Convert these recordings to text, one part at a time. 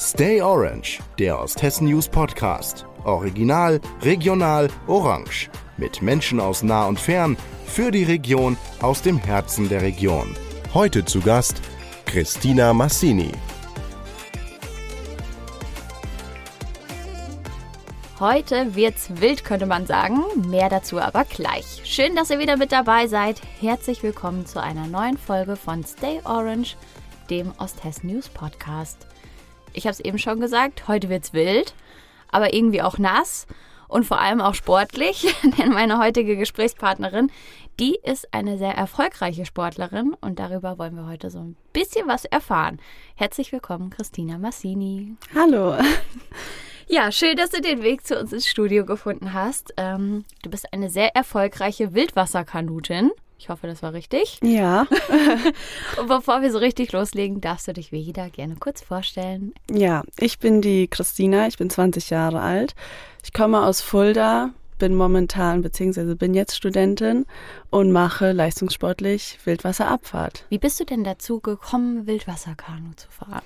Stay Orange, der Osthessen News Podcast. Original, regional, orange. Mit Menschen aus nah und fern, für die Region, aus dem Herzen der Region. Heute zu Gast Christina Massini. Heute wird's wild, könnte man sagen. Mehr dazu aber gleich. Schön, dass ihr wieder mit dabei seid. Herzlich willkommen zu einer neuen Folge von Stay Orange, dem Osthessen News Podcast. Ich habe es eben schon gesagt, heute wird's wild, aber irgendwie auch nass und vor allem auch sportlich, denn meine heutige Gesprächspartnerin, die ist eine sehr erfolgreiche Sportlerin und darüber wollen wir heute so ein bisschen was erfahren. Herzlich willkommen, Christina Massini. Hallo. Ja, schön, dass du den Weg zu uns ins Studio gefunden hast. Ähm, du bist eine sehr erfolgreiche Wildwasserkanutin. Ich hoffe, das war richtig. Ja. Und bevor wir so richtig loslegen, darfst du dich wie jeder gerne kurz vorstellen. Ja, ich bin die Christina, ich bin 20 Jahre alt. Ich komme aus Fulda, bin momentan bzw. bin jetzt Studentin und mache leistungssportlich Wildwasserabfahrt. Wie bist du denn dazu gekommen, Wildwasserkanu zu fahren?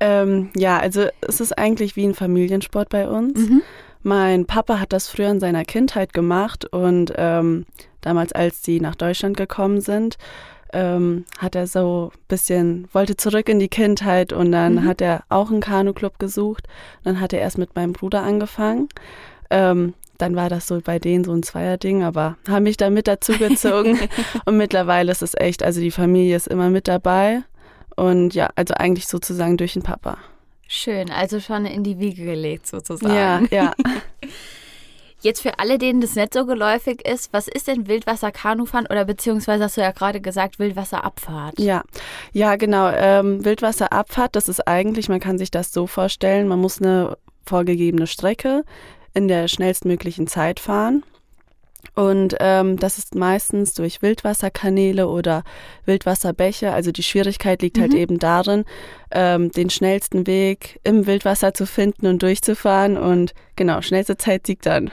Ähm, ja, also es ist eigentlich wie ein Familiensport bei uns. Mhm. Mein Papa hat das früher in seiner Kindheit gemacht und ähm, damals, als sie nach Deutschland gekommen sind, ähm, hat er so ein bisschen, wollte zurück in die Kindheit und dann mhm. hat er auch einen Kanu-Club gesucht. Dann hat er erst mit meinem Bruder angefangen. Ähm, dann war das so bei denen so ein Zweierding, aber haben mich da mit dazugezogen. und mittlerweile ist es echt, also die Familie ist immer mit dabei. Und ja, also eigentlich sozusagen durch den Papa. Schön, also schon in die Wiege gelegt sozusagen. Ja, ja. Jetzt für alle, denen das nicht so geläufig ist, was ist denn Wildwasser-Kanufahren oder beziehungsweise hast du ja gerade gesagt Wildwasserabfahrt? Ja, ja genau. Ähm, Wildwasserabfahrt, das ist eigentlich, man kann sich das so vorstellen, man muss eine vorgegebene Strecke in der schnellstmöglichen Zeit fahren. Und ähm, das ist meistens durch Wildwasserkanäle oder Wildwasserbäche. Also die Schwierigkeit liegt halt mhm. halt eben darin, ähm, den schnellsten Weg im Wildwasser zu finden und durchzufahren. Und genau, schnellste Zeit siegt dann.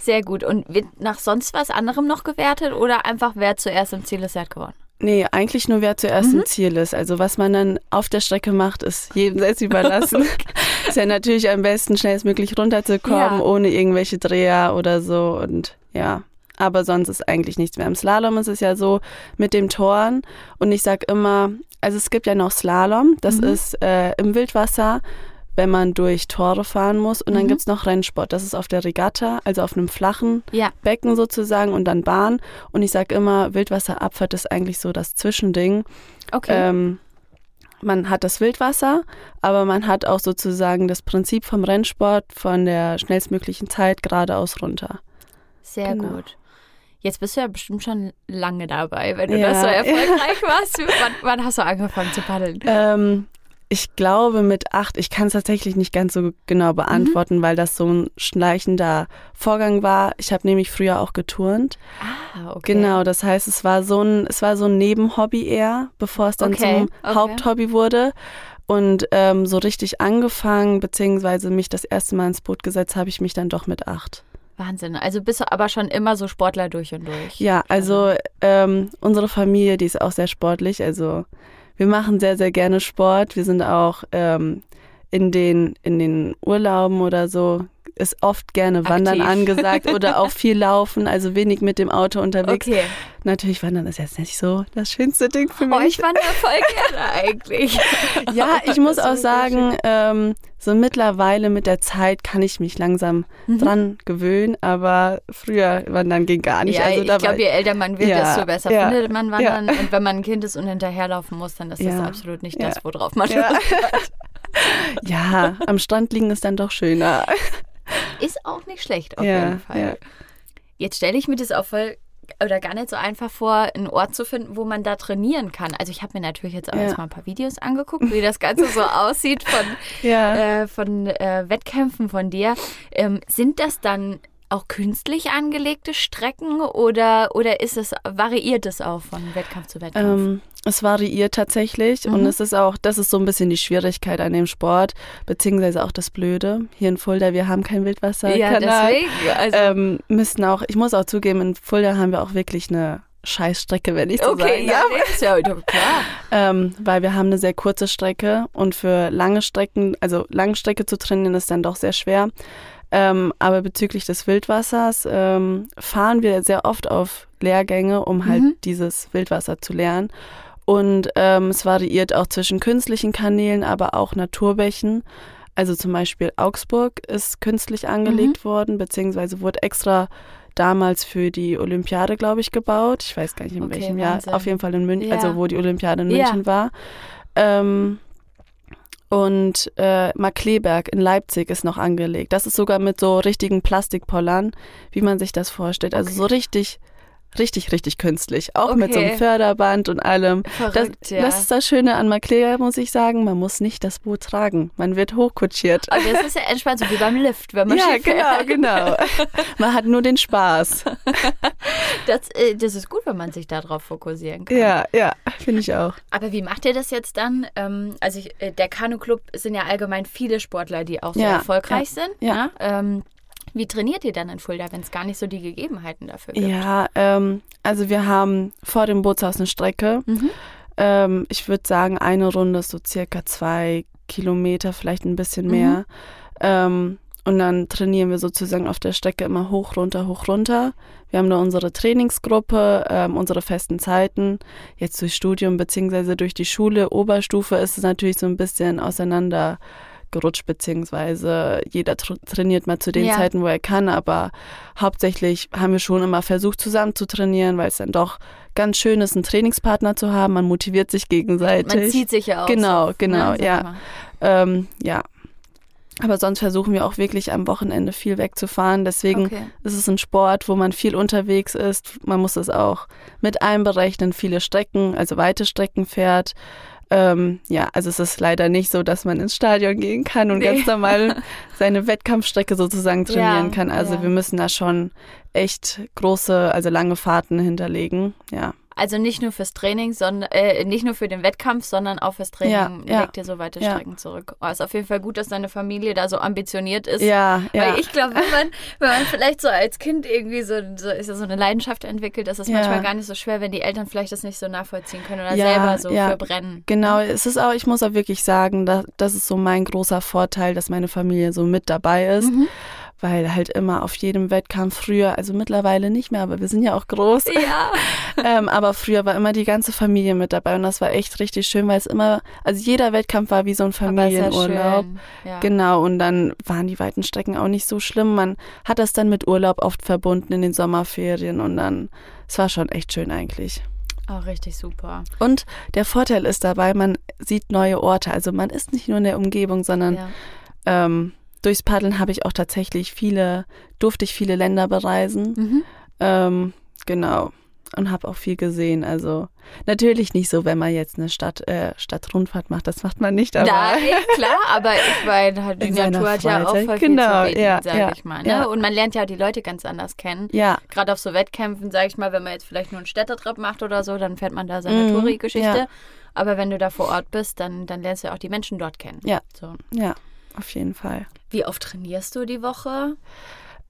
Sehr gut. Und wird nach sonst was anderem noch gewertet oder einfach wer zuerst im Ziel ist, der hat gewonnen? Nee, eigentlich nur wer zuerst mhm. im Ziel ist. Also was man dann auf der Strecke macht, ist jedem selbst überlassen. Ist ja natürlich am besten, schnellstmöglich runterzukommen, ja. ohne irgendwelche Dreher oder so. Und ja, aber sonst ist eigentlich nichts mehr. Im Slalom ist es ja so mit dem Toren. Und ich sag immer, also es gibt ja noch Slalom, das mhm. ist äh, im Wildwasser, wenn man durch Tore fahren muss. Und dann mhm. gibt es noch Rennsport, das ist auf der Regatta, also auf einem flachen ja. Becken sozusagen und dann Bahn. Und ich sag immer, Wildwasserabfahrt ist eigentlich so das Zwischending. Okay. Ähm, man hat das Wildwasser, aber man hat auch sozusagen das Prinzip vom Rennsport von der schnellstmöglichen Zeit geradeaus runter. Sehr genau. gut. Jetzt bist du ja bestimmt schon lange dabei, wenn du ja, das so erfolgreich warst. Wann, wann, hast du angefangen zu paddeln? Ähm, ich glaube mit acht, ich kann es tatsächlich nicht ganz so genau beantworten, mhm. weil das so ein schleichender Vorgang war. Ich habe nämlich früher auch geturnt. Ah, okay. Genau, das heißt, es war so ein, es war so ein Nebenhobby eher, bevor es dann okay. zum okay. Haupthobby wurde. Und ähm, so richtig angefangen, beziehungsweise mich das erste Mal ins Boot gesetzt, habe ich mich dann doch mit acht. Wahnsinn. Also bist du aber schon immer so Sportler durch und durch. Ja, also ähm, unsere Familie, die ist auch sehr sportlich. Also wir machen sehr, sehr gerne Sport. Wir sind auch ähm, in, den, in den Urlauben oder so ist oft gerne Wandern Aktiv. angesagt oder auch viel Laufen, also wenig mit dem Auto unterwegs. Okay. Natürlich Wandern ist jetzt nicht so das schönste Ding für mich. Oh, ich wandere voll gerne eigentlich. ja, ich muss auch sagen, ähm, so mittlerweile mit der Zeit kann ich mich langsam mhm. dran gewöhnen, aber früher Wandern ging gar nicht. Ja, also ich glaube, je älter man wird, ja, desto besser ja, findet man Wandern. Ja. Und wenn man ein Kind ist und hinterherlaufen muss, dann ist das absolut nicht das, worauf man ja. Lust hat. Ja, am Strand liegen ist dann doch schöner. Ist auch nicht schlecht auf ja, jeden Fall. Ja. Jetzt stelle ich mir das auch voll oder gar nicht so einfach vor, einen Ort zu finden, wo man da trainieren kann. Also ich habe mir natürlich jetzt auch ja. erstmal ein paar Videos angeguckt, wie das Ganze so aussieht von, ja. äh, von äh, Wettkämpfen von dir. Ähm, sind das dann auch künstlich angelegte Strecken oder, oder ist es, variiert es auch von Wettkampf zu Wettkampf? Ähm, es variiert tatsächlich mhm. und es ist auch, das ist so ein bisschen die Schwierigkeit an dem Sport, beziehungsweise auch das Blöde. Hier in Fulda, wir haben kein Wildwasser. Ja, deswegen. Also ähm, müssten auch, ich muss auch zugeben, in Fulda haben wir auch wirklich eine Scheißstrecke, wenn ich so okay, sagen ja, darf. ist ja klar. Ähm, weil wir haben eine sehr kurze Strecke und für lange Strecken, also Langstrecke zu trainieren, ist dann doch sehr schwer. Ähm, aber bezüglich des Wildwassers ähm, fahren wir sehr oft auf Lehrgänge, um halt Mhm. dieses Wildwasser zu lernen. Und ähm, es variiert auch zwischen künstlichen Kanälen, aber auch Naturbächen. Also zum Beispiel Augsburg ist künstlich angelegt worden, beziehungsweise wurde extra damals für die Olympiade, glaube ich, gebaut. Ich weiß gar nicht in Okay, welchem Jahr. Wahnsinn. Auf jeden Fall in München, Ja. also wo die Olympiade in Ja. München war. Ähm, und äh, Markleberg in Leipzig ist noch angelegt. Das ist sogar mit so richtigen Plastikpollern, wie man sich das vorstellt. Also Okay. so richtig, richtig, richtig künstlich. Auch mit so Okay. einem Förderband und allem. Das, Verrückt, ja. das ist das Schöne an Markleberg, muss ich sagen. Man muss nicht das Boot tragen. Man wird hochkutschiert. Aber das ist ja entspannt, so wie beim Lift, wenn man Ja, genau, genau. Man hat nur den Spaß. Das, äh, das ist gut, wenn man sich darauf fokussieren kann. Ja, ja, finde ich auch. Aber wie macht ihr das jetzt dann? Ähm, also ich, äh, der Kanu-Club sind ja allgemein viele Sportler, die auch sehr Ja, erfolgreich sind. ja. ne? Wie trainiert ihr dann in Fulda, wenn es gar nicht so die Gegebenheiten dafür gibt? Ja, ähm, also wir haben vor dem Bootshaus eine Strecke. Mhm. Ähm, ich würde sagen, eine Runde ist so circa zwei Kilometer, vielleicht ein bisschen Mhm. mehr. Ähm, und dann trainieren wir sozusagen auf der Strecke immer hoch, runter, hoch, runter. Wir haben da unsere Trainingsgruppe, ähm, unsere festen Zeiten. Jetzt durch Studium beziehungsweise durch die Schule, Oberstufe ist es natürlich so ein bisschen auseinandergerutscht, beziehungsweise jeder tr trainiert mal zu den Ja. Zeiten, wo er kann, aber hauptsächlich haben wir schon immer versucht, zusammen zu trainieren, weil es dann doch ganz schön ist, einen Trainingspartner zu haben. Man motiviert sich gegenseitig. Man zieht sich ja auch. Genau, so, genau, ne, ja. Ähm, ja. Aber sonst versuchen wir auch wirklich am Wochenende viel wegzufahren. Deswegen Okay. ist es ein Sport, wo man viel unterwegs ist. Man muss es auch mit einberechnen, viele Strecken, also weite Strecken fährt. Ähm, ja, also es ist leider nicht so, dass man ins Stadion gehen kann und Nee. ganz normal seine Wettkampfstrecke sozusagen trainieren Ja, kann. Also ja. wir müssen da schon echt große, also lange Fahrten hinterlegen. Ja. Also nicht nur fürs Training, sondern äh, nicht nur für den Wettkampf, sondern auch fürs Training Ja, ja. legt ihr so weite Ja. Strecken zurück. Oh, ist auf jeden Fall gut, dass deine Familie da so ambitioniert ist. Ja, ja. Weil ich glaube, wenn man, wenn man vielleicht so als Kind irgendwie so, so, ist ja so eine Leidenschaft entwickelt, ist es manchmal gar nicht so schwer, wenn die Eltern vielleicht das nicht so nachvollziehen können oder selber so ja. für brennen. Genau, es ist auch, ich muss auch wirklich sagen, da, das ist so mein großer Vorteil, dass meine Familie so mit dabei ist, Mhm. Weil halt immer auf jedem Wettkampf früher, also mittlerweile nicht mehr, aber wir sind ja auch groß, Ja. ähm, aber früher war immer die ganze Familie mit dabei und das war echt richtig schön, weil es immer, also jeder Wettkampf war wie so ein ja Familienurlaub. schön. Ja. Genau, und dann waren die weiten Strecken auch nicht so schlimm. Man hat das dann mit Urlaub oft verbunden in den Sommerferien und dann, es war schon echt schön eigentlich. Oh, richtig super. Und der Vorteil ist dabei, man sieht neue Orte. Also man ist nicht nur in der Umgebung, sondern Ja. ähm, durchs Paddeln habe ich auch tatsächlich viele, durfte ich viele Länder bereisen. Mhm. Ähm, genau. Und habe auch viel gesehen. Also natürlich nicht so, wenn man jetzt eine Stadt, äh, Stadtrundfahrt macht. Das macht man nicht, aber Nein, klar, aber ich meine, halt, die Natur hat ja auch voll viel Genau, zu bieten, ja, sag ja, ich mal. Ne? ja. Und man lernt ja die Leute ganz anders kennen. ja, Gerade auf so Wettkämpfen, sag ich mal, wenn man jetzt vielleicht nur einen Städtetrip macht oder so, dann fährt man da seine Mhm, Touri-Geschichte. ja. Aber wenn du da vor Ort bist, dann, dann lernst du ja auch die Menschen dort kennen. Ja. So. ja, auf jeden Fall. Wie oft trainierst du die Woche?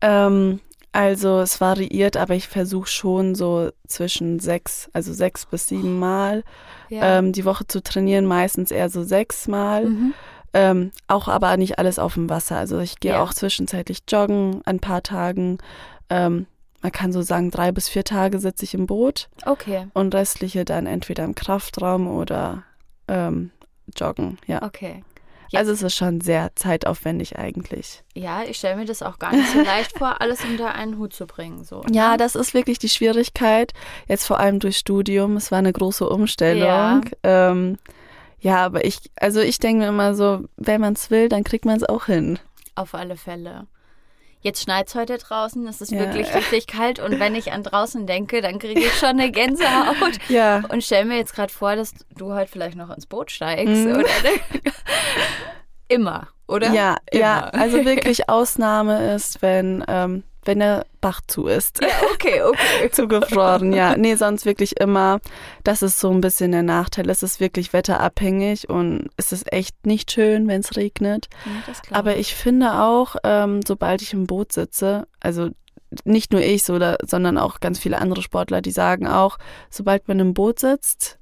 Ähm, also es variiert, aber ich versuche schon so zwischen sechs, also sechs bis sieben Mal ähm, die Woche zu trainieren, meistens eher so sechs Mal. Mhm. Ähm, auch aber nicht alles auf dem Wasser. Also ich gehe Ja. auch zwischenzeitlich joggen an ein paar Tagen. Ähm, man kann so sagen, drei bis vier Tage sitze ich im Boot Okay, und restliche dann entweder im Kraftraum oder ähm, joggen. Ja. okay. Also es ist schon sehr zeitaufwendig eigentlich. Ja, ich stelle mir das auch gar nicht so leicht vor, alles unter einen Hut zu bringen. So. Ja, das ist wirklich die Schwierigkeit. Jetzt vor allem durch Studium. Es war eine große Umstellung. Ja. Ja, ähm, ja aber ich, also ich denke mir immer so, wenn man es will, dann kriegt man es auch hin. Auf alle Fälle. Jetzt schneit es heute draußen, es ist Ja. wirklich richtig kalt und wenn ich an draußen denke, dann kriege ich schon eine Gänsehaut. Ja. Und stell mir jetzt gerade vor, dass du heute vielleicht noch ins Boot steigst. Mhm. Oder Immer, oder? Ja, ja, Immer. also wirklich Ausnahme ist, wenn, ähm, wenn der Bach zu ist. Ja, okay, okay. Zugefroren, ja. Nee, sonst wirklich immer. Das ist so ein bisschen der Nachteil. Es ist wirklich wetterabhängig und es ist echt nicht schön, wenn es regnet. Ja, Aber ich finde auch, ähm, sobald ich im Boot sitze, also nicht nur ich, so, sondern auch ganz viele andere Sportler, die sagen auch, sobald man im Boot sitzt,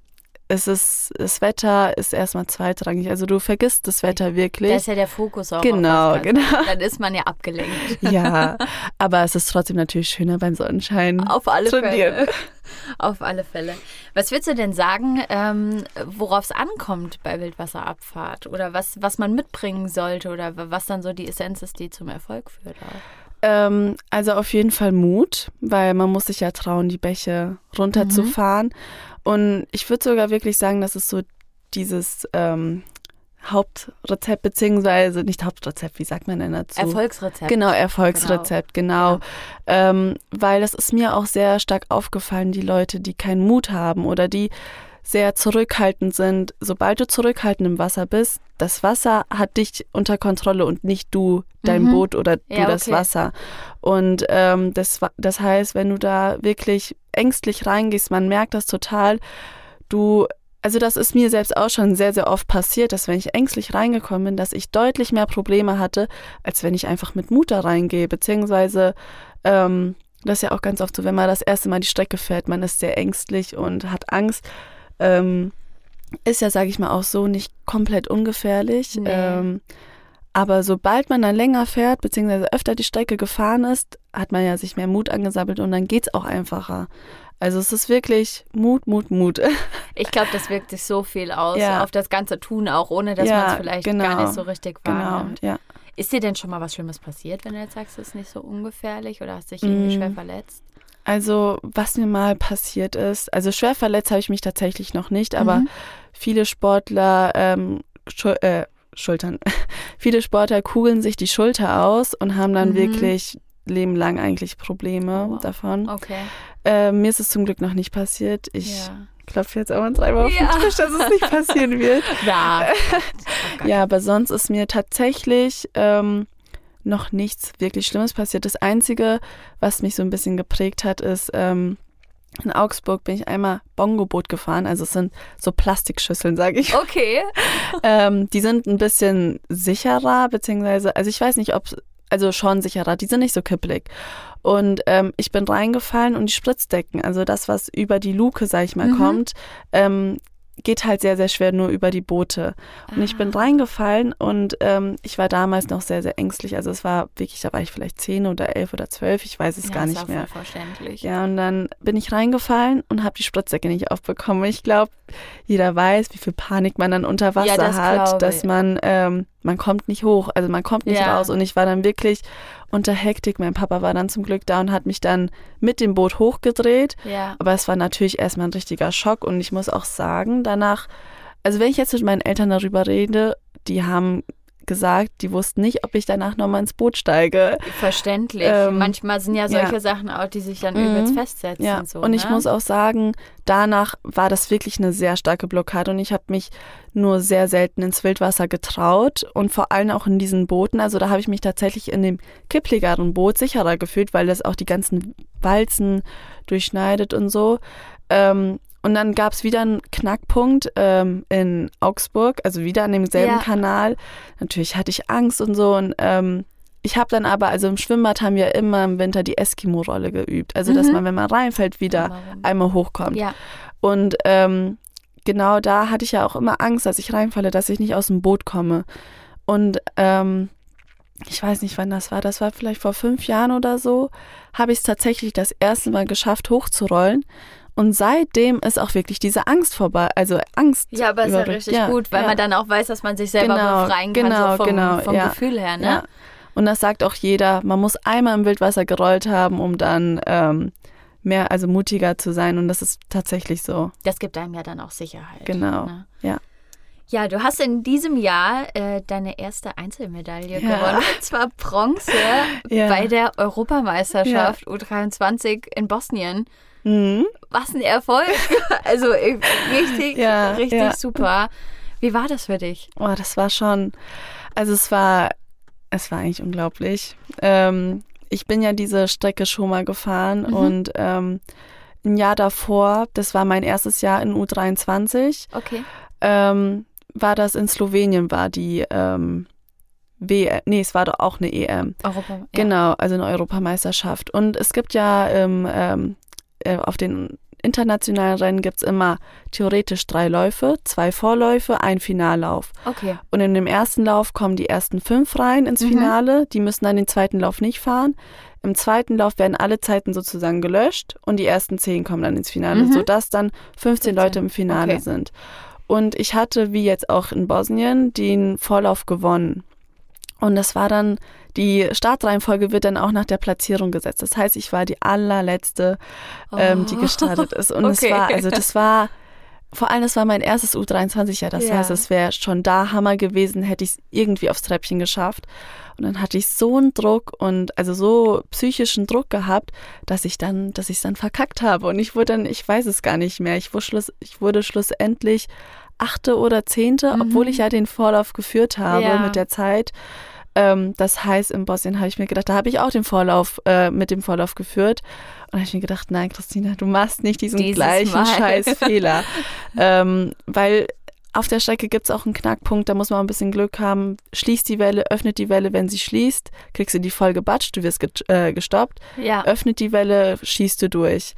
es ist, das Wetter ist erstmal zweitrangig. Also du vergisst das Wetter wirklich. Da ist ja der Fokus auch. Genau, auf genau. Dann ist man ja abgelenkt. Ja, aber es ist trotzdem natürlich schöner beim Sonnenschein. Auf alle trainieren. Fälle. Auf alle Fälle. Was würdest du denn sagen, ähm, worauf es ankommt bei Wildwasserabfahrt? Oder was, was man mitbringen sollte? Oder was dann so die Essenz ist, die zum Erfolg führt? Auch? Ähm, also auf jeden Fall Mut, weil man muss sich ja trauen, die Bäche runterzufahren. Mhm. Und ich würde sogar wirklich sagen, dass es so dieses ähm, Hauptrezept, beziehungsweise nicht Hauptrezept, wie sagt man denn dazu? Erfolgsrezept. Genau, Erfolgsrezept, genau. genau. Ja. Ähm, weil das ist mir auch sehr stark aufgefallen, die Leute, die keinen Mut haben oder die sehr zurückhaltend sind. Sobald du zurückhaltend im Wasser bist, das Wasser hat dich unter Kontrolle und nicht du, dein mhm. Boot oder du ja, okay. das Wasser. Und ähm, das, das heißt, wenn du da wirklich ängstlich reingehst, man merkt das total, du also das ist mir selbst auch schon sehr, sehr oft passiert, dass wenn ich ängstlich reingekommen bin, dass ich deutlich mehr Probleme hatte, als wenn ich einfach mit Mut da reingehe. Beziehungsweise, ähm, das ist ja auch ganz oft so, wenn man das erste Mal die Strecke fährt, man ist sehr ängstlich und hat Angst. Ähm, ist ja, sage ich mal, auch so nicht komplett ungefährlich. Nee. Ähm, aber sobald man dann länger fährt, beziehungsweise öfter die Strecke gefahren ist, hat man ja sich mehr Mut angesammelt und dann geht es auch einfacher. Also es ist wirklich Mut, Mut, Mut. Ich glaube, das wirkt sich so viel aus ja. auf das ganze Tun auch, ohne dass ja, man es vielleicht genau. gar nicht so richtig wahrnimmt. Genau, ja. Ist dir denn schon mal was Schlimmes passiert, wenn du jetzt sagst, es ist nicht so ungefährlich oder hast dich irgendwie mm. schwer verletzt? Also, was mir mal passiert ist, also schwer verletzt habe ich mich tatsächlich noch nicht, aber mhm. viele Sportler ähm, äh, Schultern. Viele Sportler kugeln sich die Schulter aus und haben dann mhm. wirklich lebenlang eigentlich Probleme oh, wow. davon. Okay. Äh, mir ist es zum Glück noch nicht passiert. Ich ja. klopfe jetzt auch mal dreimal auf ja. den Tisch, dass es nicht passieren wird. Ja. ja, aber sonst ist mir tatsächlich ähm, noch nichts wirklich Schlimmes passiert. Das Einzige, was mich so ein bisschen geprägt hat, ist, ähm, in Augsburg bin ich einmal Bongo-Boot gefahren. Also es sind so Plastikschüsseln, sage ich. Okay. ähm, die sind ein bisschen sicherer, beziehungsweise, also ich weiß nicht, ob, also schon sicherer, die sind nicht so kippelig. Und ähm, ich bin reingefallen und die Spritzdecken, also das, was über die Luke, sag ich mal, mhm. kommt, ähm, geht halt sehr, sehr schwer nur über die Boote. Und ah. ich bin ah. reingefallen und ähm, ich war damals noch sehr, sehr ängstlich. Also es war wirklich, da war ich vielleicht zehn oder elf oder zwölf, ich weiß es ja, gar nicht mehr. Verständlich. Ja, und dann bin ich reingefallen und habe die Spritzsäcke nicht aufbekommen. Ich glaube, jeder weiß, wie viel Panik man dann unter Wasser ja, hat, dass man, ähm, man kommt nicht hoch, also man kommt nicht ja. raus. Und ich war dann wirklich unter Hektik. Mein Papa war dann zum Glück da und hat mich dann mit dem Boot hochgedreht. Ja. Aber es war natürlich erstmal ein richtiger Schock und ich muss auch sagen, danach, also wenn ich jetzt mit meinen Eltern darüber rede, die haben gesagt, die wussten nicht, ob ich danach nochmal ins Boot steige. Verständlich. Ähm, Manchmal sind ja solche ja. Sachen auch, die sich dann mhm. übelst festsetzen. Ja. So, und ich ne? muss auch sagen, danach war das wirklich eine sehr starke Blockade und ich habe mich nur sehr selten ins Wildwasser getraut und vor allem auch in diesen Booten. Also da habe ich mich tatsächlich in dem kippligeren Boot sicherer gefühlt, weil das auch die ganzen Walzen durchschneidet und so. Ähm, und dann gab es wieder einen Knackpunkt ähm, in Augsburg, also wieder an demselben ja. Kanal. Natürlich hatte ich Angst und so. Und ähm, ich habe dann aber, also im Schwimmbad haben wir immer im Winter die Eskimo-Rolle geübt. Also, mhm. dass man, wenn man reinfällt, wieder einmal hochkommt. Ja. Und ähm, genau da hatte ich ja auch immer Angst, dass ich reinfalle, dass ich nicht aus dem Boot komme. Und ähm, ich weiß nicht, wann das war, das war vielleicht vor fünf Jahren oder so, habe ich es tatsächlich das erste Mal geschafft, hochzurollen. Und seitdem ist auch wirklich diese Angst vorbei, also Angst. Ja, aber ist ja richtig ja, gut, weil ja. man dann auch weiß, dass man sich selber genau, befreien kann, genau, so vom, genau, vom ja, Gefühl her, ne? Und das sagt auch jeder, man muss einmal im Wildwasser gerollt haben, um dann ähm, mehr, also mutiger zu sein. Und das ist tatsächlich so. Das gibt einem ja dann auch Sicherheit. Genau, ne? ja. Ja, du hast in diesem Jahr äh, deine erste Einzelmedaille ja. gewonnen. Und zwar Bronze ja. bei der Europameisterschaft ja. U23 in Bosnien. Mhm. Was ein Erfolg. also richtig, ja, richtig ja. super. Wie war das für dich? Oh, das war schon, also es war, es war eigentlich unglaublich. Ähm, ich bin ja diese Strecke schon mal gefahren mhm. und ähm, ein Jahr davor, das war mein erstes Jahr in U23. Okay. Ähm, war das in Slowenien, war die ähm, WM, nee, es war doch auch eine EM. Europa. Ja. Genau, also eine Europameisterschaft. Und es gibt ja ähm, ähm, äh, auf den internationalen Rennen gibt es immer theoretisch drei Läufe, zwei Vorläufe, ein Finallauf. Okay. Und in dem ersten Lauf kommen die ersten fünf rein ins Mhm. Finale. Die müssen dann den zweiten Lauf nicht fahren. Im zweiten Lauf werden alle Zeiten sozusagen gelöscht und die ersten zehn kommen dann ins Finale, Mhm. sodass dann 15 Leute im Finale Okay. sind. Und ich hatte, wie jetzt auch in Bosnien, den Vorlauf gewonnen. Und das war dann, die Startreihenfolge wird dann auch nach der Platzierung gesetzt. Das heißt, ich war die allerletzte, ähm, die Oh. gestartet ist. Und es Okay. war, also das war, vor allem, es war mein erstes U23-Jahr. Das Ja. heißt, es wäre schon da Hammer gewesen, hätte ich es irgendwie aufs Treppchen geschafft. Und dann hatte ich so einen Druck und also so psychischen Druck gehabt, dass ich dann, dass ich es dann verkackt habe. Und ich wurde dann, ich weiß es gar nicht mehr. Ich wurde, schluss, ich wurde schlussendlich achte oder zehnte, Mhm. obwohl ich ja den Vorlauf geführt habe Ja. mit der Zeit. Ähm, das heißt, in Bosnien habe ich mir gedacht, da habe ich auch den Vorlauf, äh, mit dem Vorlauf geführt. Und da habe ich mir gedacht, nein, Christina, du machst nicht diesen Dieses gleichen Mal. scheiß Fehler. ähm, weil auf der Strecke gibt es auch einen Knackpunkt, da muss man ein bisschen Glück haben. Schließt die Welle, öffnet die Welle, wenn sie schließt, kriegst du die voll gebatscht, du wirst ge äh, gestoppt. Ja. Öffnet die Welle, schießt du durch.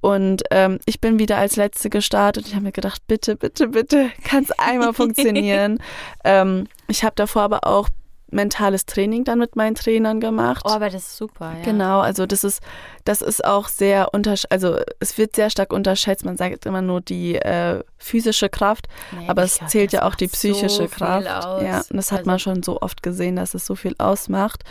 Und ähm, ich bin wieder als Letzte gestartet und ich habe mir gedacht, bitte, bitte, bitte, kann es einmal funktionieren. ähm, ich habe davor aber auch mentales Training dann mit meinen Trainern gemacht. Oh, aber das ist super, ja. Genau, also das ist, das ist auch sehr untersch also es wird sehr stark unterschätzt. Man sagt immer nur die äh, physische Kraft, Nee, aber es glaub, zählt ja auch die psychische so viel Kraft. aus. Ja, und das hat Also- man schon so oft gesehen, dass es so viel ausmacht.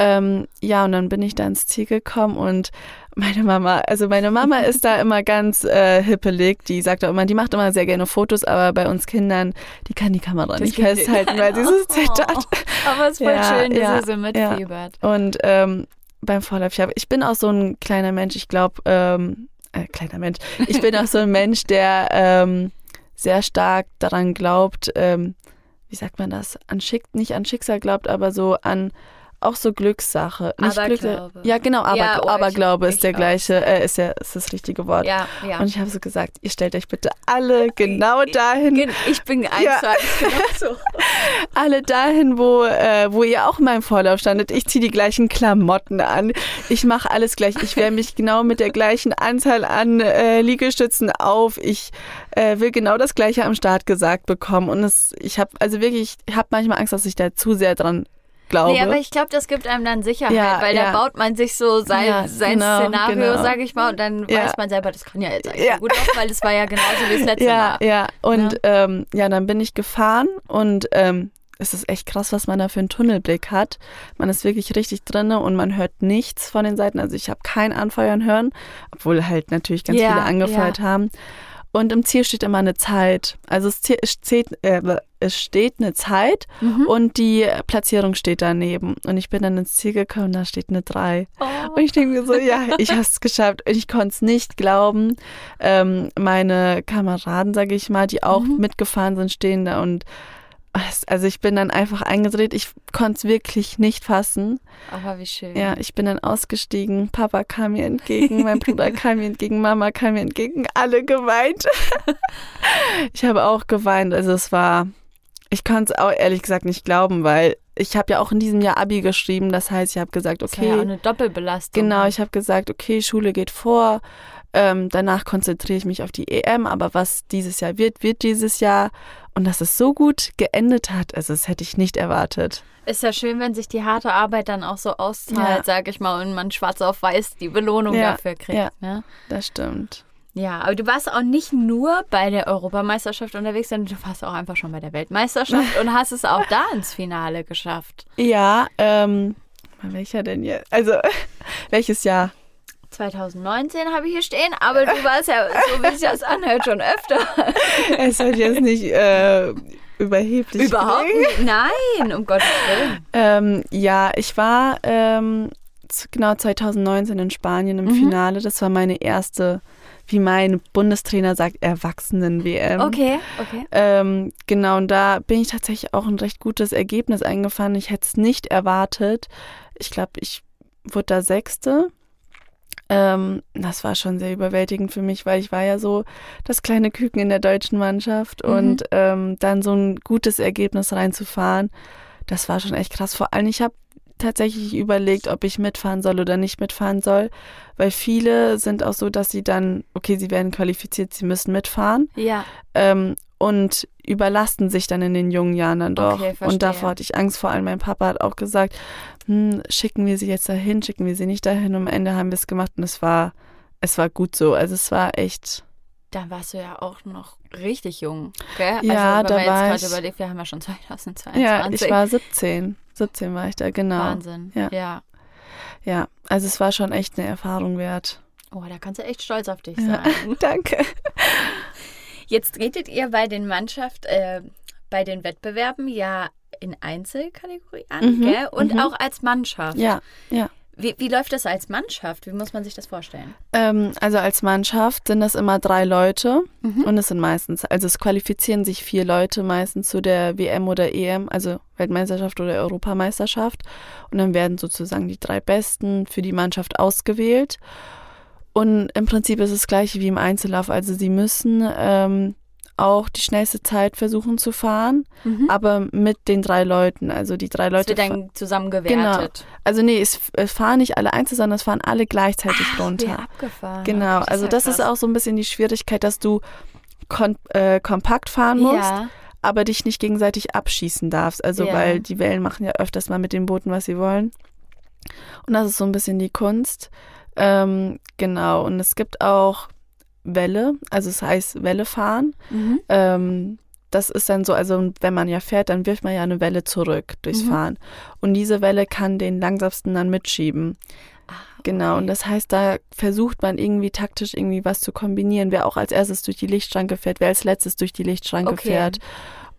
Ähm, ja, und dann bin ich da ins Ziel gekommen und meine Mama, also meine Mama ist da immer ganz äh, hippelig, die sagt auch immer, die macht immer sehr gerne Fotos, aber bei uns Kindern, die kann die Kamera nicht geht nicht. festhalten, weil sie so zittert. Aber es ist voll Ja, schön, dass ja, ihr so mitfiebert. Und ähm, beim Vorlauf, ich bin auch so ein kleiner Mensch, ich glaube, ähm, äh, kleiner Mensch, ich bin auch so ein Mensch, der ähm, sehr stark daran glaubt, ähm, wie sagt man das, an Schick, nicht an Schicksal glaubt, aber so an auch so Glückssache. Nicht Aberglaube. Glück, ja, genau, aber, Ja, oh, Aberglaube ich ist der gleiche, äh, ist, ja, ist das richtige Wort. Ja, ja. Und ich habe so gesagt, ihr stellt euch bitte alle genau dahin, Ich bin eins Ja. zu eins genau so. alle dahin, wo, äh, wo ihr auch in meinem Vorlauf standet. Ich ziehe die gleichen Klamotten an. Ich mache alles gleich. Ich wärme mich genau mit der gleichen Anzahl an äh, Liegestützen auf. Ich äh, will genau das Gleiche am Start gesagt bekommen. Und es, ich habe also wirklich, ich habe manchmal Angst, dass ich da zu sehr dran glaube. Nee, aber ich glaube, das gibt einem dann Sicherheit, Ja, weil ja. da baut man sich so sein, Ja, sein genau, Szenario, genau. sag ich mal, und dann Ja. weiß man selber, das kann ja jetzt eigentlich Ja. gut laufen, weil es war ja genauso wie das letzte ja, Mal. ja. Und Ähm, ja, dann bin ich gefahren und ähm, es ist echt krass, was man da für einen Tunnelblick hat. Man ist wirklich richtig drinne und man hört nichts von den Seiten. Also ich habe kein Anfeuern hören, obwohl halt natürlich ganz Ja, viele angefeuert haben. Und im Ziel steht immer eine Zeit. Also es, steht, äh, es steht eine Zeit Mhm. und die Platzierung steht daneben. Und ich bin dann ins Ziel gekommen und da steht eine 3. Oh. Und ich denke mir so, ja, ich habe es geschafft. Und ich konnte es nicht glauben. Ähm, meine Kameraden, sage ich mal, die auch Mhm. mitgefahren sind, stehen da und also ich bin dann einfach eingedreht. Ich konnte es wirklich nicht fassen. Aber wie schön. Ja, ich bin dann ausgestiegen. Papa kam mir entgegen, mein Bruder kam mir entgegen, Mama kam mir entgegen, alle geweint. ich habe auch geweint. Also es war, ich konnte es auch ehrlich gesagt nicht glauben, weil ich habe ja auch in diesem Jahr Abi geschrieben. Das heißt, ich habe gesagt, Das war ja auch okay, eine Doppelbelastung. Genau, ich habe gesagt, okay, Schule geht vor. Ähm, danach konzentriere ich mich auf die EM, aber was dieses Jahr wird, wird dieses Jahr. Und dass es so gut geendet hat, also das hätte ich nicht erwartet. Ist ja schön, wenn sich die harte Arbeit dann auch so auszahlt, Ja. sag ich mal, und man schwarz auf weiß die Belohnung Ja, dafür kriegt. ja. Ne? Das stimmt. Ja, aber du warst auch nicht nur bei der Europameisterschaft unterwegs, sondern du warst auch einfach schon bei der Weltmeisterschaft und hast es auch da ins Finale geschafft. Ja, ähm, welcher denn jetzt? Also, welches Jahr? 2019 habe ich hier stehen, aber du warst ja, so wie sich das anhört, schon öfter. Es wird jetzt nicht äh, überheblich. Überhaupt nicht. Nein, um Gottes Willen. Ähm, ja, ich war ähm, genau 2019 in Spanien im Mhm. Finale. Das war meine erste, wie mein Bundestrainer sagt, Erwachsenen-WM. Okay, okay. Ähm, genau, und da bin ich tatsächlich auch ein recht gutes Ergebnis eingefahren. Ich hätte es nicht erwartet. Ich glaube, ich wurde da Sechste. Ähm, das war schon sehr überwältigend für mich, weil ich war ja so das kleine Küken in der deutschen Mannschaft Mhm. und ähm, dann so ein gutes Ergebnis reinzufahren, das war schon echt krass. Vor allem, ich habe tatsächlich überlegt, ob ich mitfahren soll oder nicht mitfahren soll, weil viele sind auch so, dass sie dann, okay, sie werden qualifiziert, sie müssen mitfahren. Ja. Ähm, und überlasten sich dann in den jungen Jahren dann doch. Okay, und davor hatte ich Angst. Vor allem mein Papa hat auch gesagt, hm, schicken wir sie jetzt dahin, schicken wir sie nicht dahin. Und am Ende haben wir es gemacht und es war, es war gut so. Also es war echt. Da warst du ja auch noch richtig jung, gell? Ja, also, da wenn man war jetzt ich- gerade überlegt, wir haben ja schon 2022. Ja, ich war 17. 17 war ich da, genau. Wahnsinn. Ja. ja. Ja, also es war schon echt eine Erfahrung wert. Oh, da kannst du echt stolz auf dich Ja. sein. Danke. Jetzt tretet ihr bei den Mannschaft, äh, bei den Wettbewerben ja in Einzelkategorie an, Mhm, gell? Und mhm. auch als Mannschaft. Ja, ja. Wie, wie läuft das als Mannschaft? Wie muss man sich das vorstellen? Ähm, also als Mannschaft sind das immer drei Leute Mhm. und es sind meistens, also es qualifizieren sich vier Leute meistens zu der WM oder EM, also Weltmeisterschaft oder Europameisterschaft und dann werden sozusagen die drei Besten für die Mannschaft ausgewählt und im Prinzip ist es gleich wie im Einzellauf, also sie müssen ähm, auch die schnellste Zeit versuchen zu fahren, Mhm. aber mit den drei Leuten, also die drei Das Leute. wird fa- dann zusammen gewertet. Also nee, es, es fahren nicht alle einzeln, sondern es fahren alle gleichzeitig runter. Ja, abgefahren. Genau, Okay, also ja das ist krass. auch so ein bisschen die Schwierigkeit, dass du kon äh, kompakt fahren musst, Ja, aber dich nicht gegenseitig abschießen darfst. Also Ja. weil die Wellen machen ja öfters mal mit den Booten, was sie wollen. Und das ist so ein bisschen die Kunst. Ähm, genau, und es gibt auch Welle, also es heißt Welle fahren. mhm. Ähm, das ist dann so, also wenn man ja fährt, dann wirft man ja eine Welle zurück durchs Mhm. Fahren. Und diese Welle kann den langsamsten dann mitschieben. Ah, Genau, okay. und das heißt, da versucht man irgendwie taktisch irgendwie was zu kombinieren, wer auch als erstes durch die Lichtschranke fährt, wer als letztes durch die Lichtschranke Okay. fährt.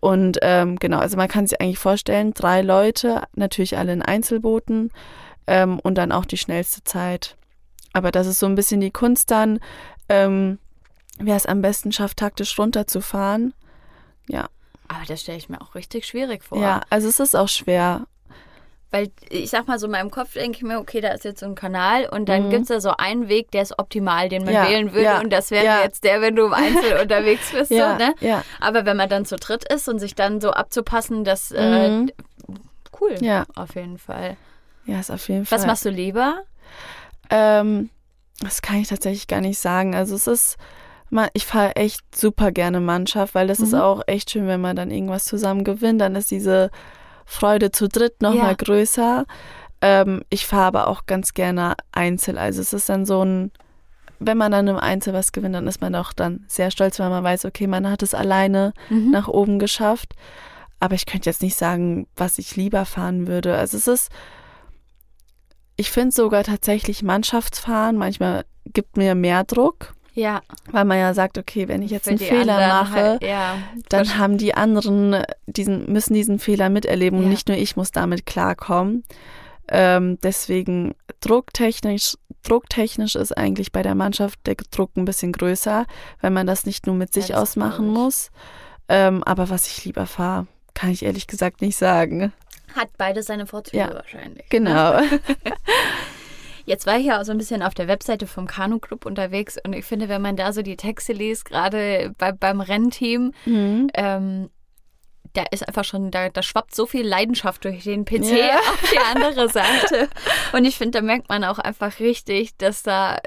Und ähm, genau, also man kann sich eigentlich vorstellen, drei Leute, natürlich alle in Einzelbooten ähm, und dann auch die schnellste Zeit. Aber das ist so ein bisschen die Kunst dann, ähm, wer es am besten schafft, taktisch runterzufahren. Aber das stelle ich mir auch richtig schwierig vor. Ja, also es ist auch schwer. Weil ich sag mal so, in meinem Kopf denke ich mir, okay, da ist jetzt so ein Kanal und dann Mhm. gibt es da so einen Weg, der ist optimal, den man Ja, wählen würde. ja, und das wäre ja. jetzt der, wenn du im Einzel unterwegs bist. Ja, so, ne? ja, Aber wenn man dann zu dritt ist und sich dann so abzupassen, das äh, Mhm. cool. ja, Auf jeden Fall. ja, ist auf jeden Fall. Was machst du lieber? Ähm, das kann ich tatsächlich gar nicht sagen. Also es ist, ich fahre echt super gerne Mannschaft, weil das ist Mhm. auch echt schön, wenn man dann irgendwas zusammen gewinnt. Dann ist diese Freude zu dritt noch Ja. mal größer. Ähm, ich fahre aber auch ganz gerne Einzel. Also es ist dann so ein, wenn man dann im Einzel was gewinnt, dann ist man auch dann sehr stolz, weil man weiß, okay, man hat es alleine Mhm. nach oben geschafft. Aber ich könnte jetzt nicht sagen, was ich lieber fahren würde. Also es ist, ich finde sogar tatsächlich Mannschaftsfahren manchmal gibt mir mehr Druck, Ja, weil man ja sagt, okay, wenn ich jetzt für einen Fehler mache, Halt, ja, dann haben die anderen diesen müssen diesen Fehler miterleben und Ja. nicht nur ich muss damit klarkommen. Ähm, deswegen drucktechnisch, drucktechnisch ist eigentlich bei der Mannschaft der Druck ein bisschen größer, weil man das nicht nur mit sich das ausmachen muss. Ähm, aber was ich lieber fahre, kann ich ehrlich gesagt nicht sagen. Hat beides seine Vorzüge Ja. wahrscheinlich. Genau. Jetzt war ich ja auch so ein bisschen auf der Webseite vom Kanu Club unterwegs und ich finde, wenn man da so die Texte liest, gerade bei, beim Rennteam, Mhm. ähm, da ist einfach schon, da, da schwappt so viel Leidenschaft durch den PC Ja. auf die andere Seite. Und ich finde, da merkt man auch einfach richtig, dass da,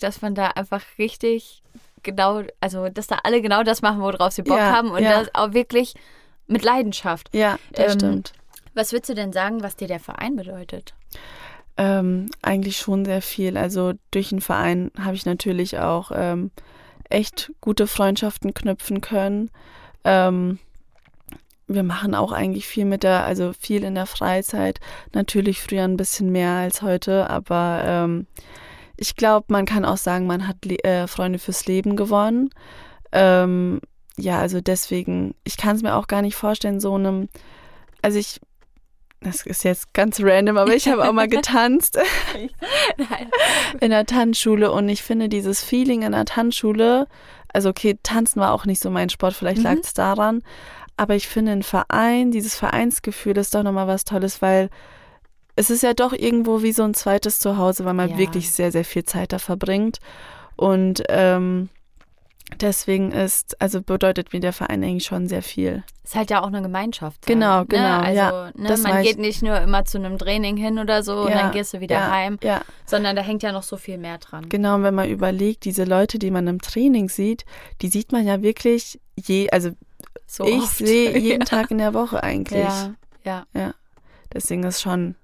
dass man da einfach richtig genau, also dass da alle genau das machen, worauf sie Bock Ja, haben und ja. das auch wirklich mit Leidenschaft. Ja, das Ähm, stimmt. Was würdest du denn sagen, was dir der Verein bedeutet? Ähm, eigentlich schon sehr viel. Also durch den Verein habe ich natürlich auch ähm, echt gute Freundschaften knüpfen können. Ähm, wir machen auch eigentlich viel mit der, also viel in der Freizeit. Natürlich früher ein bisschen mehr als heute, aber ähm, ich glaube, man kann auch sagen, man hat Le äh, Freunde fürs Leben gewonnen. Ähm, ja, also deswegen, ich kann es mir auch gar nicht vorstellen, so einem, also ich, das ist jetzt ganz random, aber ich habe auch mal getanzt in der Tanzschule und ich finde dieses Feeling in der Tanzschule, also okay, tanzen war auch nicht so mein Sport, vielleicht Mhm. lag es daran, aber ich finde ein Verein, dieses Vereinsgefühl ist doch nochmal was Tolles, weil es ist ja doch irgendwo wie so ein zweites Zuhause, weil man Ja. wirklich sehr, sehr viel Zeit da verbringt und ähm, Deswegen ist, also bedeutet mir der Verein eigentlich schon sehr viel. Ist halt ja auch eine Gemeinschaft. Genau, halt, genau. Ne? Also, ja, ne, man geht nicht nur immer zu einem Training hin oder so und Ja, dann gehst du wieder ja, heim, sondern da hängt ja noch so viel mehr dran. genau. Und wenn man überlegt, diese Leute, die man im Training sieht, die sieht man ja wirklich je, also So ich sehe jeden. Tag in der Woche eigentlich. Ja, ja. Deswegen ist schon,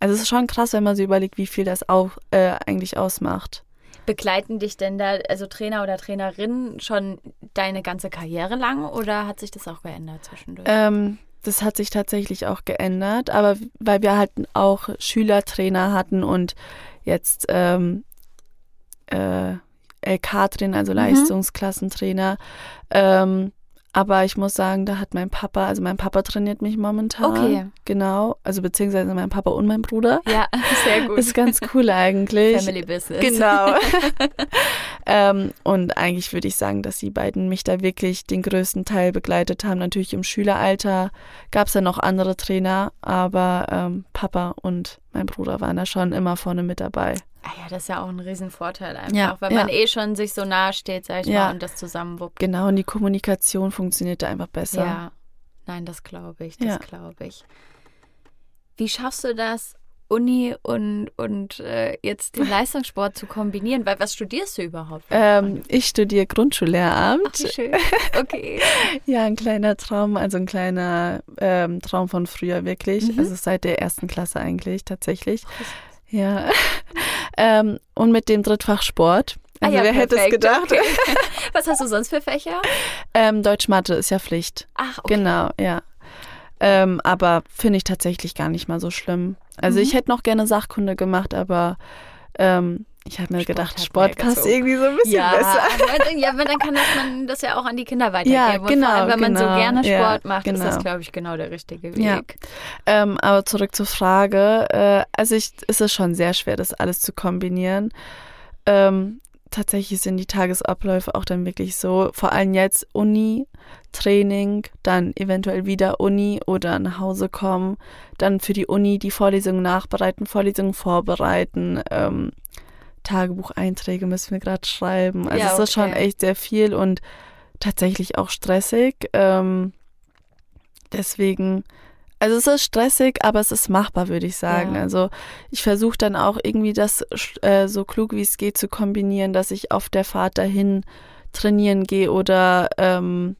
also es ist schon krass, wenn man sich überlegt, wie viel das auch äh, eigentlich ausmacht. Begleiten dich denn da, also Trainer oder Trainerin, schon deine ganze Karriere lang oder hat sich das auch geändert zwischendurch? Ähm, das hat sich tatsächlich auch geändert, aber weil wir halt auch Schülertrainer hatten und jetzt ähm, äh, LK-Trainer, also Mhm. Leistungsklassentrainer. Ähm, aber ich muss sagen, da hat mein Papa, also mein Papa trainiert mich momentan. Okay. Genau, also beziehungsweise mein Papa und mein Bruder. ja, sehr gut. Ist ganz cool eigentlich. Family Business. Genau. ähm, und eigentlich würde ich sagen, dass die beiden mich da wirklich den größten Teil begleitet haben. Natürlich im Schüleralter gab es ja noch andere Trainer, aber ähm, Papa und mein Bruder waren da schon immer vorne mit dabei. Ah ja, das ist ja auch ein Riesenvorteil einfach, Ja, weil ja. man eh schon sich so nahe steht, sag ich Ja. mal, und das zusammenwuppt. Genau, und die Kommunikation funktioniert da einfach besser. Ja, nein, das glaube ich, das glaube ich. Wie schaffst du das, Uni und, und äh, jetzt den Leistungssport zu kombinieren? Weil was studierst du überhaupt? Ähm, ich studiere Grundschullehramt. Ach, schön. Okay. Ja, ein kleiner Traum, also ein kleiner ähm, Traum von früher wirklich. Mhm. Also seit der ersten Klasse eigentlich tatsächlich. Ja. ähm, und mit dem Drittfach Sport. Ah Also ja, wer hätte es perfekt, gedacht? okay. Was hast du sonst für Fächer? Ähm, Deutsch-Mathe ist ja Pflicht. Ach, okay. Genau, ja. Ähm, aber finde ich tatsächlich gar nicht mal so schlimm. Also Mhm. ich hätte noch gerne Sachkunde gemacht, aber ähm, ich habe mir Sport gedacht, Sport passt irgendwie so ein bisschen Ja, besser. aber, ja, aber dann kann das man das ja auch an die Kinder weitergeben. Ja, genau, vor allem, wenn man so genau. gerne Ja, Sport macht, ist das, genau. glaube ich, genau der richtige Weg. Ja. Ähm, aber zurück zur Frage. Äh, also ich, es ist schon sehr schwer, das alles zu kombinieren. Ähm, tatsächlich sind die Tagesabläufe auch dann wirklich so, vor allem jetzt Uni, Training, dann eventuell wieder Uni oder nach Hause kommen, dann für die Uni die Vorlesungen nachbereiten, Vorlesungen vorbereiten, ähm, Tagebucheinträge müssen wir gerade schreiben. Also Ja, es ist schon okay. echt sehr viel und tatsächlich auch stressig. Ähm, deswegen, also es ist stressig, aber es ist machbar, würde ich sagen. Ja. Also ich versuche dann auch irgendwie das äh, so klug wie es geht zu kombinieren, dass ich auf der Fahrt dahin trainieren gehe oder ähm,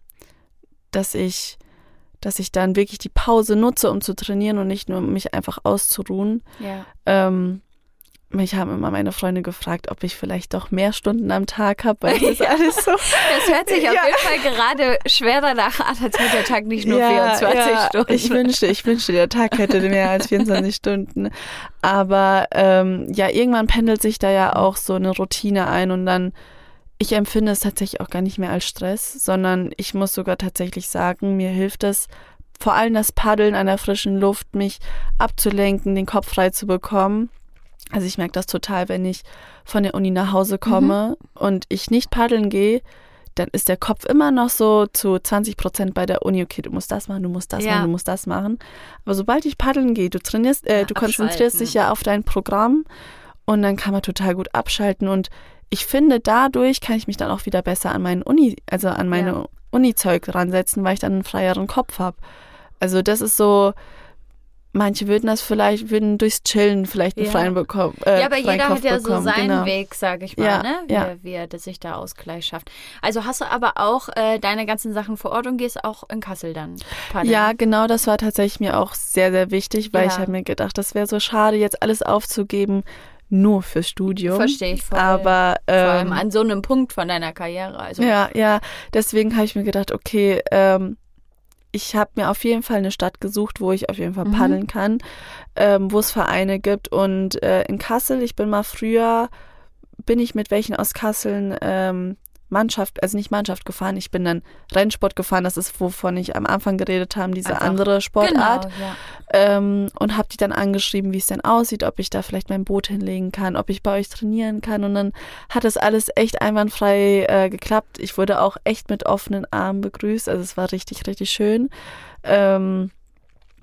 dass ich dass ich dann wirklich die Pause nutze, um zu trainieren und nicht nur um mich einfach auszuruhen. Ja. Ähm, mich haben immer meine Freunde gefragt, ob ich vielleicht doch mehr Stunden am Tag habe, weil das ist alles so. Das hört sich auf Ja. jeden Fall gerade schwer danach an, als hätte der Tag nicht nur 24 ja, Stunden. Ich wünschte, ich wünschte, der Tag hätte mehr als 24 Stunden. Aber ähm, ja, irgendwann pendelt sich da ja auch so eine Routine ein und dann, ich empfinde es tatsächlich auch gar nicht mehr als Stress, sondern ich muss sogar tatsächlich sagen, mir hilft es, vor allem das Paddeln an der frischen Luft, mich abzulenken, den Kopf frei zu bekommen. Also ich merke das total, wenn ich von der Uni nach Hause komme und ich nicht paddeln gehe, dann ist der Kopf immer noch so zu 20 Prozent bei der Uni, okay, du musst das machen, du musst das Ja. machen, du musst das machen. Aber sobald ich paddeln gehe, du trainierst, äh, du konzentrierst dich ja auf dein Programm und dann kann man total gut abschalten und ich finde, dadurch kann ich mich dann auch wieder besser an meinen Uni, also an meine Ja. Uni-Zeug ransetzen, weil ich dann einen freieren Kopf habe. Also das ist so, manche würden das vielleicht, würden durchs Chillen vielleicht einen Ja. freien bekommen. Äh, ja, aber jeder Kopf hat ja so bekommen, seinen genau. Weg, sag ich mal, Ja, ne? Wie, ja. er, wie er sich da Ausgleich schafft. Also hast du aber auch äh, deine ganzen Sachen vor Ort und gehst auch in Kassel dann paddeln? Ja, genau, das war tatsächlich mir auch sehr, sehr wichtig, weil Ja. ich habe mir gedacht, das wäre so schade, jetzt alles aufzugeben, nur fürs Studium. Verstehe ich voll. Aber Vor allem ähm, an so einem Punkt von deiner Karriere. Also, ja, ja, deswegen habe ich mir gedacht, okay, ähm, ich habe mir auf jeden Fall eine Stadt gesucht, wo ich auf jeden Fall Mhm. paddeln kann, ähm, wo es Vereine gibt. Und äh, in Kassel, ich bin mal früher, bin ich mit welchen aus Kassel ähm, Mannschaft, also nicht Mannschaft gefahren, ich bin dann Rennsport gefahren, das ist, wovon ich am Anfang geredet habe, diese Einfach- andere Sportart. Genau, ja. ähm, und habe die dann angeschrieben, wie es denn aussieht, ob ich da vielleicht mein Boot hinlegen kann, ob ich bei euch trainieren kann. Und dann hat das alles echt einwandfrei äh, geklappt. Ich wurde auch echt mit offenen Armen begrüßt. Also es war richtig, richtig schön. Ähm,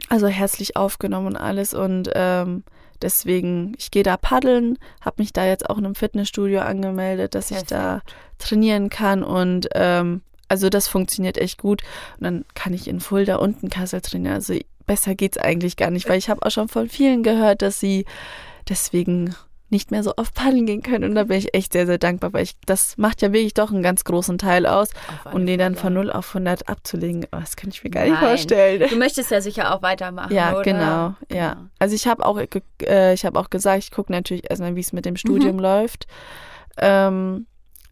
also herzlich aufgenommen und alles. Und ähm, deswegen, ich gehe da paddeln, habe mich da jetzt auch in einem Fitnessstudio angemeldet, dass Perfekt. ich da trainieren kann und ähm, also das funktioniert echt gut. Und dann kann ich in Fulda und in Kassel trainieren. Also besser geht's eigentlich gar nicht, weil ich habe auch schon von vielen gehört, dass sie deswegen nicht mehr so oft paddeln gehen können. Und da bin ich echt sehr, sehr dankbar, weil ich, das macht ja wirklich doch einen ganz großen Teil aus. Und den dann von 0 auf 100 abzulegen, oh, das kann ich mir gar nicht Nein. vorstellen. Du möchtest ja sicher auch weitermachen, Ja, oder? genau, ja. Genau. Also ich habe auch, äh, ich habe auch gesagt, ich gucke natürlich erstmal, wie es mit dem Studium Mhm. läuft. Ähm,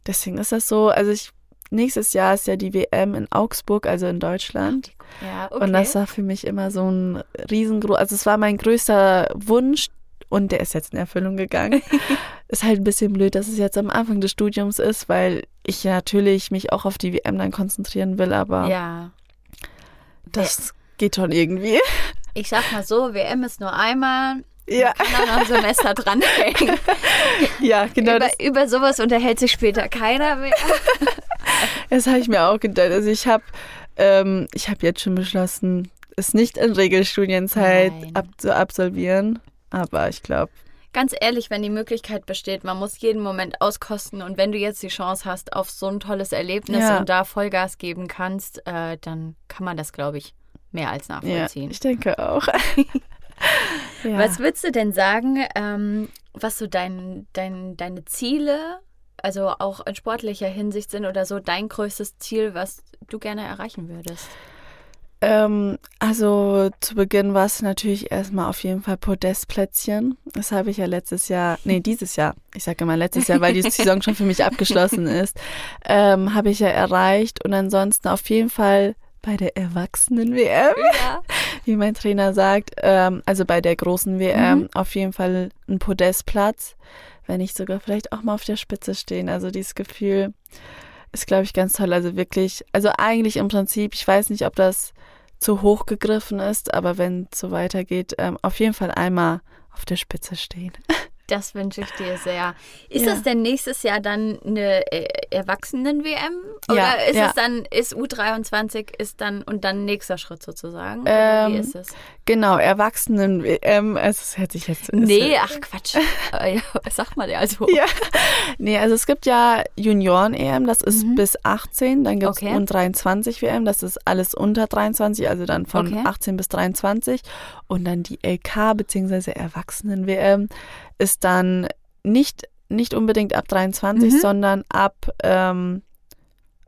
deswegen ist das so. Also ich nächstes Jahr ist ja die WM in Augsburg, also in Deutschland. Ja, okay. Und das war für mich immer so ein riesengroß, also es war mein größter Wunsch und der ist jetzt in Erfüllung gegangen. ist halt ein bisschen blöd, dass es jetzt am Anfang des Studiums ist, weil ich natürlich mich auch auf die WM dann konzentrieren will, aber ja. das geht schon irgendwie. Ich sag mal so, WM ist nur einmal. Ja, Kann noch ein Semester dranhängen. ja, genau. über, über sowas unterhält sich später keiner mehr. das habe ich mir auch gedacht. Also ich habe ähm, ich habe jetzt schon beschlossen, es nicht in Regelstudienzeit ab, zu absolvieren. Aber ich glaube, Ganz ehrlich, wenn die Möglichkeit besteht, man muss jeden Moment auskosten und wenn du jetzt die Chance hast auf so ein tolles Erlebnis Ja. und da Vollgas geben kannst, äh, dann kann man das, glaube ich, mehr als ja, nachvollziehen. ich denke auch. ja. Was würdest du denn sagen, ähm, was so dein, dein, deine Ziele, also auch in sportlicher Hinsicht sind oder so dein größtes Ziel, was du gerne erreichen würdest? Ähm, also zu Beginn war es natürlich erstmal auf jeden Fall Podestplätzchen. Das habe ich ja letztes Jahr, nee, dieses Jahr, ich sage immer letztes Jahr, weil die Saison schon für mich abgeschlossen ist, ähm, habe ich ja erreicht. Und ansonsten auf jeden Fall bei der Erwachsenen-WM, Ja. wie mein Trainer sagt, ähm, also bei der großen WM, Mhm. auf jeden Fall ein Podestplatz, wenn nicht sogar vielleicht auch mal auf der Spitze stehen. Also dieses Gefühl ist, glaube ich, ganz toll. Also wirklich, also eigentlich im Prinzip, ich weiß nicht, ob das zu hoch gegriffen ist, aber wenn es so weitergeht, ähm, auf jeden Fall einmal auf der Spitze stehen. Das wünsche ich dir sehr. Ist Ja. das denn nächstes Jahr dann eine äh, Erwachsenen-WM? Oder Ja, ist ja. es dann, ist U23 ist dann und dann nächster Schritt sozusagen? Oder wie Ähm, ist es? Genau, Erwachsenen-WM, es hört sich jetzt... Nee, ach Quatsch. Sagt man denn? Also, Ja. Nee, also es gibt ja Junioren-EM, das ist Mhm. bis 18, dann gibt es Okay. U23-WM, das ist alles unter 23, also dann von Okay. 18 bis 23. Und dann die LK bzw. Erwachsenen-WM ist dann nicht, nicht unbedingt ab 23, Mhm. sondern ab, ähm,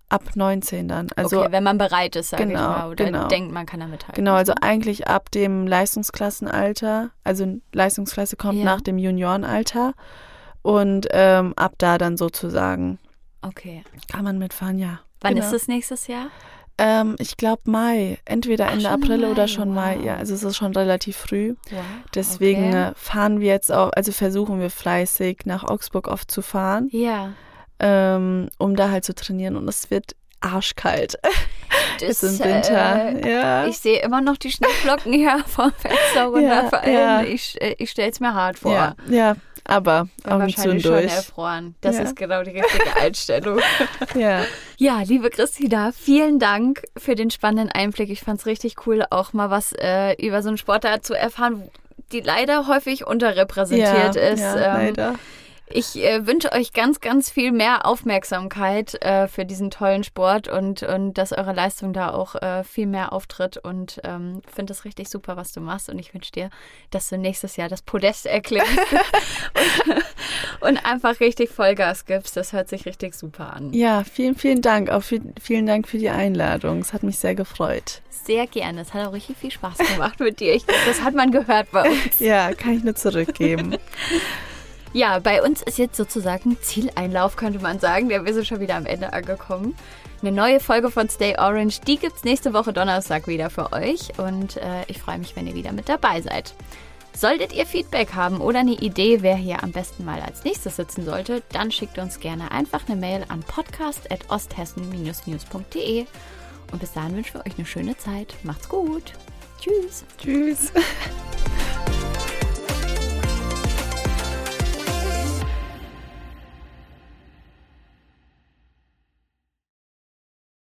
ab 19 dann. Also okay, wenn man bereit ist, sag ich genau, mal. Oder genau. denkt, man kann da mithalten. Genau, also eigentlich ab dem Leistungsklassenalter, also Leistungsklasse kommt Ja. nach dem Juniorenalter und ähm, ab da dann sozusagen Okay. kann man mitfahren, ja. Wann Genau. ist es nächstes Jahr? Ähm, ich glaube Mai, entweder Ach, Ende April Mai, oder schon Mai, wow. ja, also es ist schon relativ früh. Wow. Deswegen okay. äh, fahren wir jetzt auch, also versuchen wir fleißig nach Augsburg oft zu fahren, Ja. ähm, um da halt zu trainieren und es wird arschkalt. Das, Jetzt im Winter. Äh, ja. Ich sehe immer noch die Schneeflocken hier vom Fenster runterfallen. ja. Ich, äh, ich stelle es mir hart vor. ja, ja, aber zu und wahrscheinlich schon durch. erfroren. Das Ja. ist genau die richtige Einstellung. Ja. Ja, liebe Christina, vielen Dank für den spannenden Einblick. Ich fand es richtig cool, auch mal was äh, über so einen Sportart zu erfahren, die leider häufig unterrepräsentiert ja, ist. Ja, Ähm, leider. Ich äh, wünsche euch ganz, ganz viel mehr Aufmerksamkeit äh, für diesen tollen Sport und, und dass eure Leistung da auch äh, viel mehr auftritt. Und ähm, finde es richtig super, was du machst. Und ich wünsche dir, dass du nächstes Jahr das Podest erklärst und, und einfach richtig Vollgas gibst. Das hört sich richtig super an. Ja, vielen, vielen Dank. Auch viel, vielen Dank für die Einladung. Es hat mich sehr gefreut. Sehr gerne. Es hat auch richtig viel Spaß gemacht mit dir. Ich, das hat man gehört bei uns. Ja, kann ich nur zurückgeben. Ja, bei uns ist jetzt sozusagen Zieleinlauf, könnte man sagen. Wir sind schon wieder am Ende angekommen. Eine neue Folge von Stay Orange, die gibt's nächste Woche Donnerstag wieder für euch. Und äh, ich freue mich, wenn ihr wieder mit dabei seid. Solltet ihr Feedback haben oder eine Idee, wer hier am besten mal als nächstes sitzen sollte, dann schickt uns gerne einfach eine Mail an podcast.osthessen-news.de. Und bis dahin wünschen wir euch eine schöne Zeit. Macht's gut. Tschüss. Tschüss.